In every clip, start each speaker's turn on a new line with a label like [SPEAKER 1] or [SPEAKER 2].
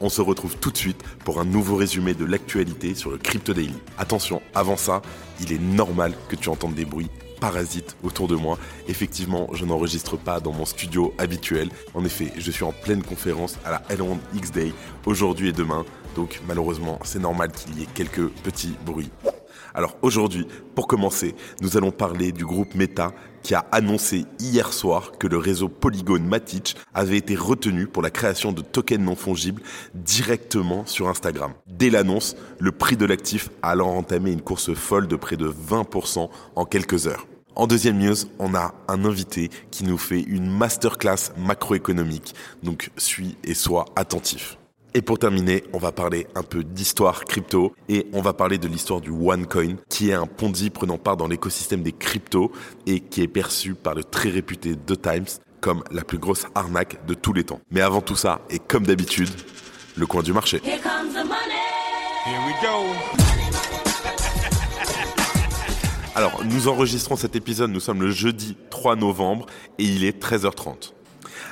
[SPEAKER 1] On se retrouve tout de suite pour un nouveau résumé de l'actualité sur le Crypto Daily. Attention, avant ça, il est normal que tu entendes des bruits parasites autour de moi. Effectivement, je n'enregistre pas dans mon studio habituel. En effet, je suis en pleine conférence à la Elrond X Day aujourd'hui et demain. Donc malheureusement, c'est normal qu'il y ait quelques petits bruits. Alors aujourd'hui, pour commencer, nous allons parler du groupe Meta qui a annoncé hier soir que le réseau Polygon Matic avait été retenu pour la création de tokens non fongibles directement sur Instagram. Dès l'annonce, le prix de l'actif a alors entamé une course folle de près de 20% en quelques heures. En deuxième news, on a un invité qui nous fait une masterclass macroéconomique. Donc suis et sois attentif. Et pour terminer, on va parler un peu d'histoire crypto et on va parler de l'histoire du OneCoin, qui est un Ponzi prenant part dans l'écosystème des cryptos et qui est perçu par le très réputé The Times comme la plus grosse arnaque de tous les temps. Mais avant tout ça, et comme d'habitude, le coin du marché.
[SPEAKER 2] Here comes the money.
[SPEAKER 3] Here we go.
[SPEAKER 1] Alors, nous enregistrons cet épisode, nous sommes le jeudi 3 novembre et il est 13h30.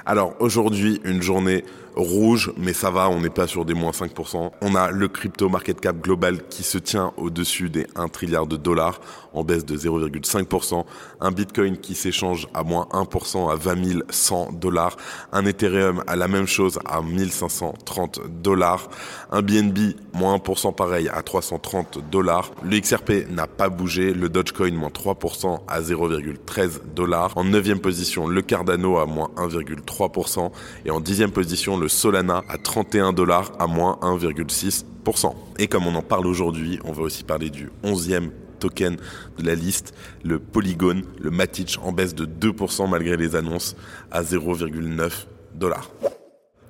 [SPEAKER 1] Alors aujourd'hui, une journée rouge, mais ça va, on n'est pas sur des moins 5%. On a le crypto market cap global qui se tient au-dessus des 1 trilliard de dollars en baisse de 0,5%. Un bitcoin qui s'échange à moins 1% à 20 100 dollars. Un Ethereum à la même chose à 1530 dollars. Un BNB moins 1% pareil à 330 dollars. Le XRP n'a pas bougé. Le Dogecoin moins 3% à 0,13 dollars. En neuvième position, le Cardano à moins 1,3%. Et en dixième position, le Solana à 31 dollars à moins 1,6%. Et comme on en parle aujourd'hui, on va aussi parler du 11e token de la liste, le Polygon, le Matic en baisse de 2% malgré les annonces à 0,9 dollars.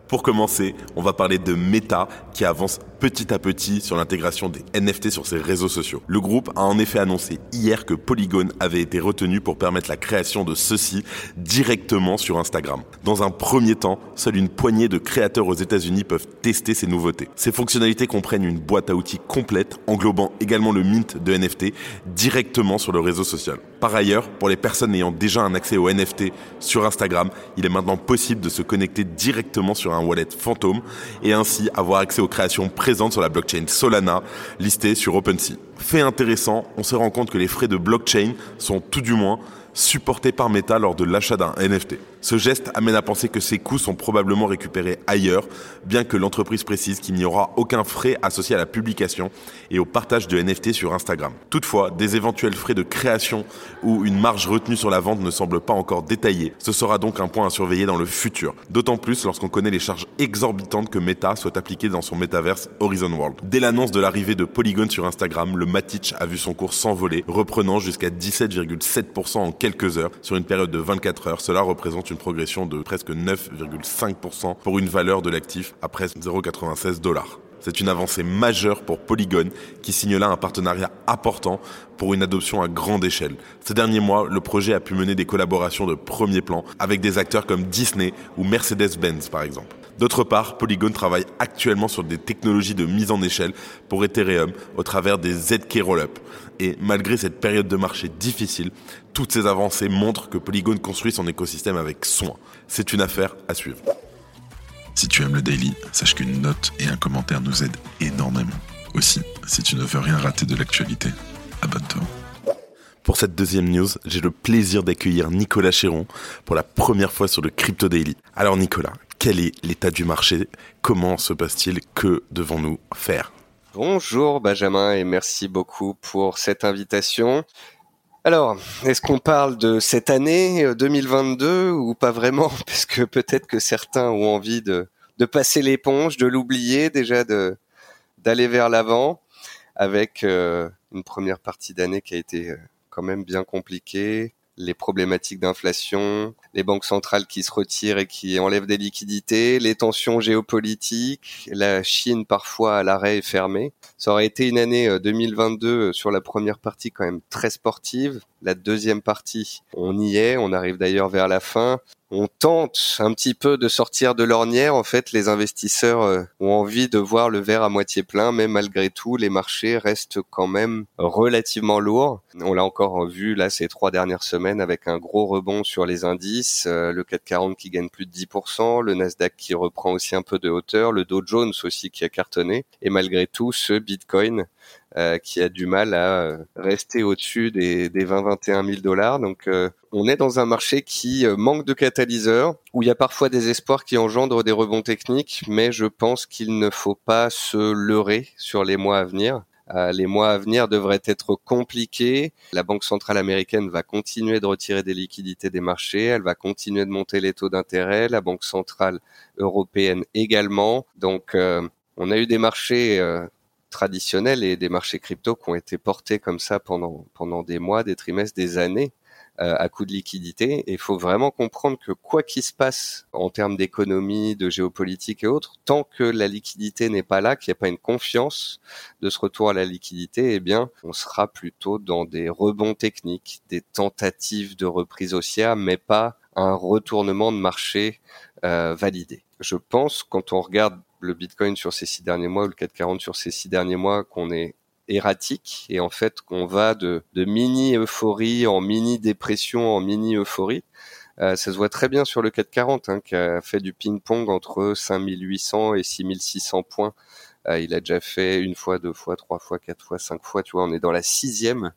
[SPEAKER 1] Pour commencer, on va parler de Meta qui avance petit à petit sur l'intégration des NFT sur ses réseaux sociaux. Le groupe a en effet annoncé hier que Polygon avait été retenu pour permettre la création de ceux-ci directement sur Instagram. Dans un premier temps, seule une poignée de créateurs aux États-Unis peuvent tester ces nouveautés. Ces fonctionnalités comprennent une boîte à outils complète englobant également le mint de NFT directement sur le réseau social. Par ailleurs, pour les personnes ayant déjà un accès aux NFT sur Instagram, il est maintenant possible de se connecter directement sur un wallet fantôme et ainsi avoir accès aux créations présentes sur la blockchain Solana listée sur OpenSea. Fait intéressant, on se rend compte que les frais de blockchain sont tout du moins supportés par Meta lors de l'achat d'un NFT. Ce geste amène à penser que ces coûts sont probablement récupérés ailleurs, bien que l'entreprise précise qu'il n'y aura aucun frais associé à la publication et au partage de NFT sur Instagram. Toutefois, des éventuels frais de création ou une marge retenue sur la vente ne semblent pas encore détaillés. Ce sera donc un point à surveiller dans le futur, d'autant plus lorsqu'on connaît les charges exorbitantes que Meta souhaite appliquer dans son métaverse Horizon World. Dès l'annonce de l'arrivée de Polygon sur Instagram, le Matic a vu son cours s'envoler, reprenant jusqu'à 17,7% en quelques heures sur une période de 24 heures. Cela représente une progression de presque 9,5% pour une valeur de l'actif à presque 0,96 dollars. C'est une avancée majeure pour Polygon qui signe là un partenariat important pour une adoption à grande échelle. Ces derniers mois, le projet a pu mener des collaborations de premier plan avec des acteurs comme Disney ou Mercedes-Benz par exemple. D'autre part, Polygon travaille actuellement sur des technologies de mise en échelle pour Ethereum au travers des ZK Rollup. Et malgré cette période de marché difficile, toutes ces avancées montrent que Polygon construit son écosystème avec soin. C'est une affaire à suivre.
[SPEAKER 4] Si tu aimes le daily, sache qu'une note et un commentaire nous aident énormément. Aussi, si tu ne veux rien rater de l'actualité, abonne-toi.
[SPEAKER 1] Pour cette deuxième news, j'ai le plaisir d'accueillir Nicolas Chéron pour la première fois sur le Crypto Daily. Alors Nicolas, quel est l'état du marché? Comment se passe-t-il? Que devons-nous faire?
[SPEAKER 5] Bonjour Benjamin et merci beaucoup pour cette invitation. Alors, est-ce qu'on parle de cette année 2022 ou pas vraiment? Parce que peut-être que certains ont envie de, passer l'éponge, de l'oublier déjà, d'aller vers l'avant avec euh, une première partie d'année qui a été euh, quand même bien compliquée, les problématiques d'inflation, les banques centrales qui se retirent et qui enlèvent des liquidités, les tensions géopolitiques, la Chine parfois à l'arrêt et fermée. Ça aurait été une année 2022 euh, sur la première partie quand même très sportive. La deuxième partie, on y est, on arrive d'ailleurs vers la fin on tente un petit peu de sortir de l'ornière. En fait, les investisseurs euh, ont envie de voir le verre à moitié plein, mais malgré tout, les marchés restent quand même relativement lourds. On l'a encore vu là ces trois dernières semaines avec un gros rebond sur les indices, euh, le 440 qui gagne plus de 10%, le Nasdaq qui reprend aussi un peu de hauteur, le Dow Jones aussi qui a cartonné, et malgré tout, ce Bitcoin euh, qui a du mal à euh, rester au-dessus des, des 20-21 000 dollars. Donc euh, on est dans un marché qui manque de catalyseurs, où il y a parfois des espoirs qui engendrent des rebonds techniques, mais je pense qu'il ne faut pas se leurrer sur les mois à venir. les mois à venir devraient être compliqués. La Banque centrale américaine va continuer de retirer des liquidités des marchés, elle va continuer de monter les taux d'intérêt, la Banque centrale européenne également. Donc on a eu des marchés traditionnels et des marchés crypto qui ont été portés comme ça pendant pendant des mois, des trimestres, des années euh, à coup de liquidité. Et il faut vraiment comprendre que quoi qu'il se passe en termes d'économie, de géopolitique et autres, tant que la liquidité n'est pas là, qu'il n'y a pas une confiance de ce retour à la liquidité, eh bien, on sera plutôt dans des rebonds techniques, des tentatives de reprise haussière, mais pas un retournement de marché euh, validé. Je pense, quand on regarde le Bitcoin sur ces six derniers mois ou le 440 sur ces six derniers mois qu'on est erratique et en fait qu'on va de, mini euphorie en mini dépression en mini euphorie. Euh, ça se voit très bien sur le 440 hein, qui a fait du ping-pong entre 5800 et 6600 points. Euh, il a déjà fait une fois, deux fois, trois fois, quatre fois, cinq fois. Tu vois, on est dans la sixième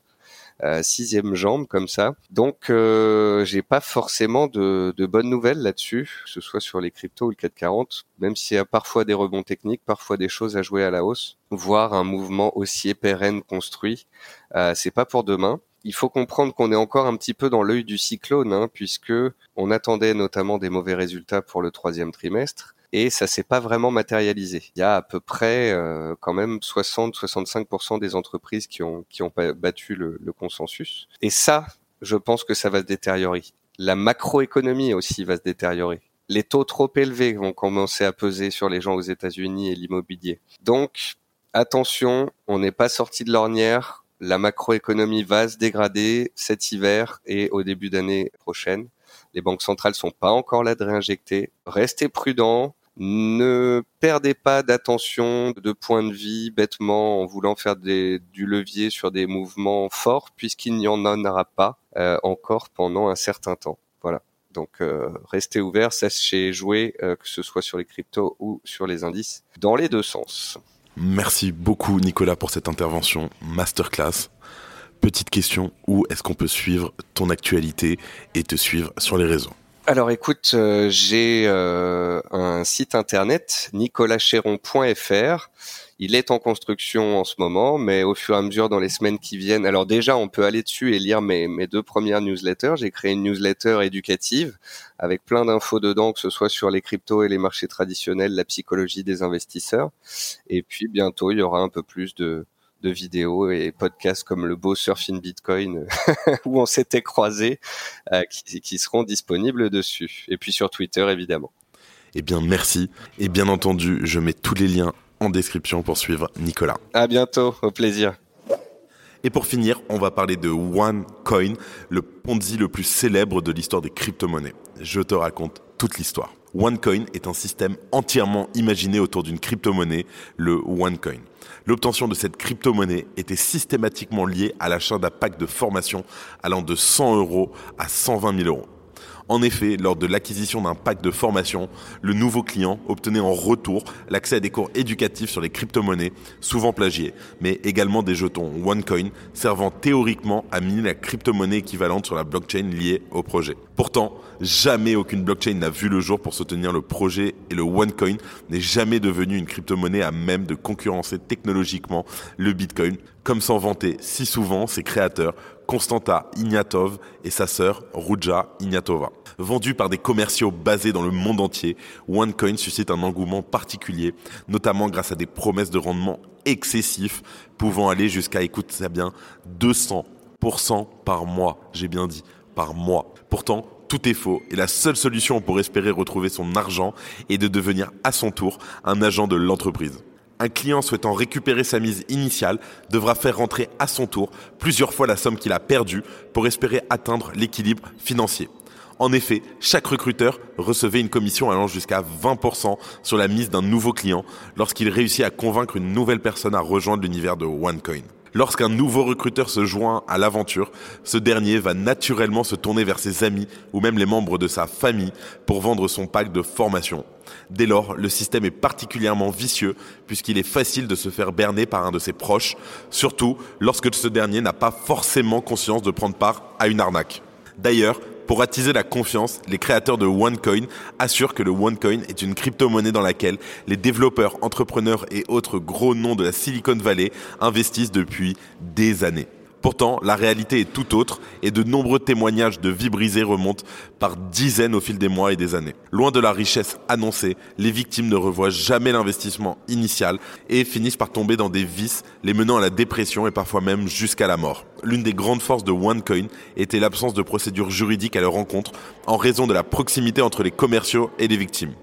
[SPEAKER 5] sixième jambe comme ça. Donc euh, j'ai pas forcément de, bonnes nouvelles là-dessus, que ce soit sur les cryptos ou le 440, même s'il y a parfois des rebonds techniques, parfois des choses à jouer à la hausse, voire un mouvement haussier pérenne construit. Euh, c'est pas pour demain il faut comprendre qu'on est encore un petit peu dans l'œil du cyclone, hein, puisque on attendait notamment des mauvais résultats pour le troisième trimestre et ça s'est pas vraiment matérialisé. Il y a à peu près euh, quand même 60-65% des entreprises qui ont qui ont battu le, le, consensus. Et ça, je pense que ça va se détériorer. La macroéconomie aussi va se détériorer. Les taux trop élevés vont commencer à peser sur les gens aux États-Unis et l'immobilier. Donc attention, on n'est pas sorti de l'ornière. La macroéconomie va se dégrader cet hiver et au début d'année prochaine. Les banques centrales sont pas encore là de réinjecter. Restez prudents. Ne perdez pas d'attention, de point de vie bêtement en voulant faire du levier sur des mouvements forts puisqu'il n'y en aura pas euh, encore pendant un certain temps. Voilà. Donc euh, restez ouverts, sachez jouer, euh, que ce soit sur les cryptos ou sur les indices, dans les deux sens.
[SPEAKER 1] Merci beaucoup Nicolas pour cette intervention masterclass. Petite question, où est-ce qu'on peut suivre ton actualité et te suivre sur les réseaux?
[SPEAKER 5] Alors écoute, euh, j'ai euh, un site internet nicolascheron.fr. Il est en construction en ce moment, mais au fur et à mesure dans les semaines qui viennent. Alors déjà, on peut aller dessus et lire mes, mes deux premières newsletters. J'ai créé une newsletter éducative avec plein d'infos dedans, que ce soit sur les cryptos et les marchés traditionnels, la psychologie des investisseurs. Et puis bientôt, il y aura un peu plus de, de vidéos et podcasts comme le beau Surfing Bitcoin où on s'était croisés euh, qui, qui, seront disponibles dessus. Et puis sur Twitter évidemment.
[SPEAKER 1] Eh bien merci. Et bien entendu, je mets tous les liens en description pour suivre Nicolas.
[SPEAKER 5] À bientôt, au plaisir.
[SPEAKER 1] Et pour finir, on va parler de OneCoin, le Ponzi le plus célèbre de l'histoire des crypto-monnaies. Je te raconte toute l'histoire. OneCoin est un système entièrement imaginé autour d'une crypto-monnaie, le OneCoin. L'obtention de cette crypto-monnaie était systématiquement liée à l'achat d'un pack de formation allant de 100 euros à 120 000 euros. En effet, lors de l'acquisition d'un pack de formation, le nouveau client obtenait en retour l'accès à des cours éducatifs sur les crypto-monnaies, souvent plagiés, mais également des jetons OneCoin servant théoriquement à miner la crypto-monnaie équivalente sur la blockchain liée au projet. Pourtant, jamais aucune blockchain n'a vu le jour pour soutenir le projet et le OneCoin n'est jamais devenu une crypto-monnaie à même de concurrencer technologiquement le Bitcoin, comme s'en vantaient si souvent ses créateurs Konstanta Ignatov et sa sœur Ruja Ignatova. Vendu par des commerciaux basés dans le monde entier, OneCoin suscite un engouement particulier, notamment grâce à des promesses de rendement excessifs, pouvant aller jusqu'à, écoute ça bien, 200% par mois, j'ai bien dit par mois. Pourtant, tout est faux et la seule solution pour espérer retrouver son argent est de devenir à son tour un agent de l'entreprise. Un client souhaitant récupérer sa mise initiale devra faire rentrer à son tour plusieurs fois la somme qu'il a perdue pour espérer atteindre l'équilibre financier. En effet, chaque recruteur recevait une commission allant jusqu'à 20% sur la mise d'un nouveau client lorsqu'il réussit à convaincre une nouvelle personne à rejoindre l'univers de OneCoin. Lorsqu'un nouveau recruteur se joint à l'aventure, ce dernier va naturellement se tourner vers ses amis ou même les membres de sa famille pour vendre son pack de formation. Dès lors, le système est particulièrement vicieux puisqu'il est facile de se faire berner par un de ses proches, surtout lorsque ce dernier n'a pas forcément conscience de prendre part à une arnaque. D'ailleurs, pour attiser la confiance, les créateurs de OneCoin assurent que le OneCoin est une crypto-monnaie dans laquelle les développeurs, entrepreneurs et autres gros noms de la Silicon Valley investissent depuis des années. Pourtant, la réalité est tout autre et de nombreux témoignages de vies brisées remontent par dizaines au fil des mois et des années. Loin de la richesse annoncée, les victimes ne revoient jamais l'investissement initial et finissent par tomber dans des vices les menant à la dépression et parfois même jusqu'à la mort. L'une des grandes forces de OneCoin était l'absence de procédures juridiques à leur rencontre en raison de la proximité entre les commerciaux et les victimes.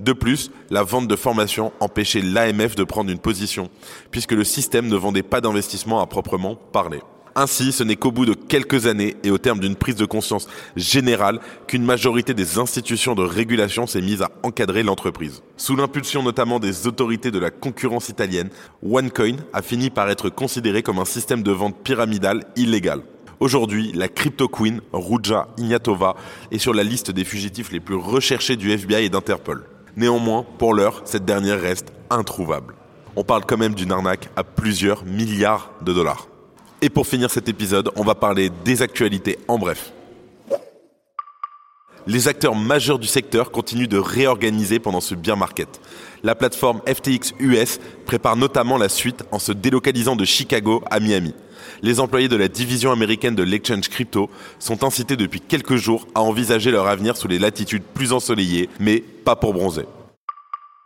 [SPEAKER 1] De plus, la vente de formation empêchait l'AMF de prendre une position, puisque le système ne vendait pas d'investissement à proprement parler. Ainsi, ce n'est qu'au bout de quelques années et au terme d'une prise de conscience générale qu'une majorité des institutions de régulation s'est mise à encadrer l'entreprise. Sous l'impulsion notamment des autorités de la concurrence italienne, OneCoin a fini par être considéré comme un système de vente pyramidal illégal. Aujourd'hui, la crypto queen Ruja Ignatova est sur la liste des fugitifs les plus recherchés du FBI et d'Interpol. Néanmoins, pour l'heure, cette dernière reste introuvable. On parle quand même d'une arnaque à plusieurs milliards de dollars. Et pour finir cet épisode, on va parler des actualités en bref. Les acteurs majeurs du secteur continuent de réorganiser pendant ce bear market. La plateforme FTX US prépare notamment la suite en se délocalisant de Chicago à Miami. Les employés de la division américaine de l'exchange crypto sont incités depuis quelques jours à envisager leur avenir sous les latitudes plus ensoleillées, mais pas pour bronzer.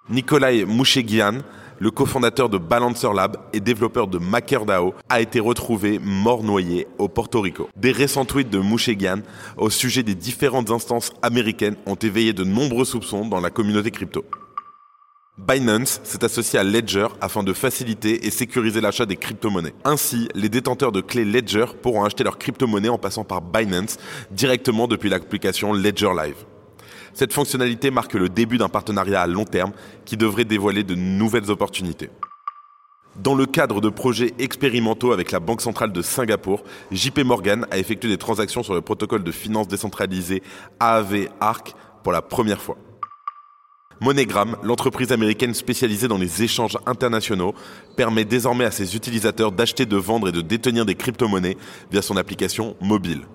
[SPEAKER 1] Nikolai Mouchegian, le cofondateur de Balancer Lab et développeur de MakerDAO, a été retrouvé mort noyé au Porto Rico. Des récents tweets de Mouchegian au sujet des différentes instances américaines ont éveillé de nombreux soupçons dans la communauté crypto. Binance s'est associé à Ledger afin de faciliter et sécuriser l'achat des crypto-monnaies. Ainsi, les détenteurs de clés Ledger pourront acheter leurs crypto-monnaies en passant par Binance directement depuis l'application Ledger Live. Cette fonctionnalité marque le début d'un partenariat à long terme qui devrait dévoiler de nouvelles opportunités. Dans le cadre de projets expérimentaux avec la Banque centrale de Singapour, JP Morgan a effectué des transactions sur le protocole de finance décentralisé AAV ARC pour la première fois. MoneyGram, l'entreprise américaine spécialisée dans les échanges internationaux, permet désormais à ses utilisateurs d'acheter, de vendre et de détenir des crypto-monnaies via son application mobile.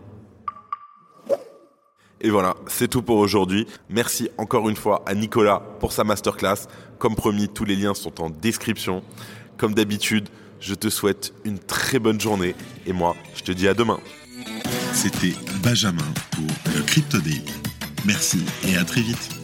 [SPEAKER 1] Et voilà, c'est tout pour aujourd'hui. Merci encore une fois à Nicolas pour sa masterclass. Comme promis, tous les liens sont en description. Comme d'habitude, je te souhaite une très bonne journée et moi, je te dis à demain.
[SPEAKER 4] C'était Benjamin pour le Crypto Daily. Merci et à très vite.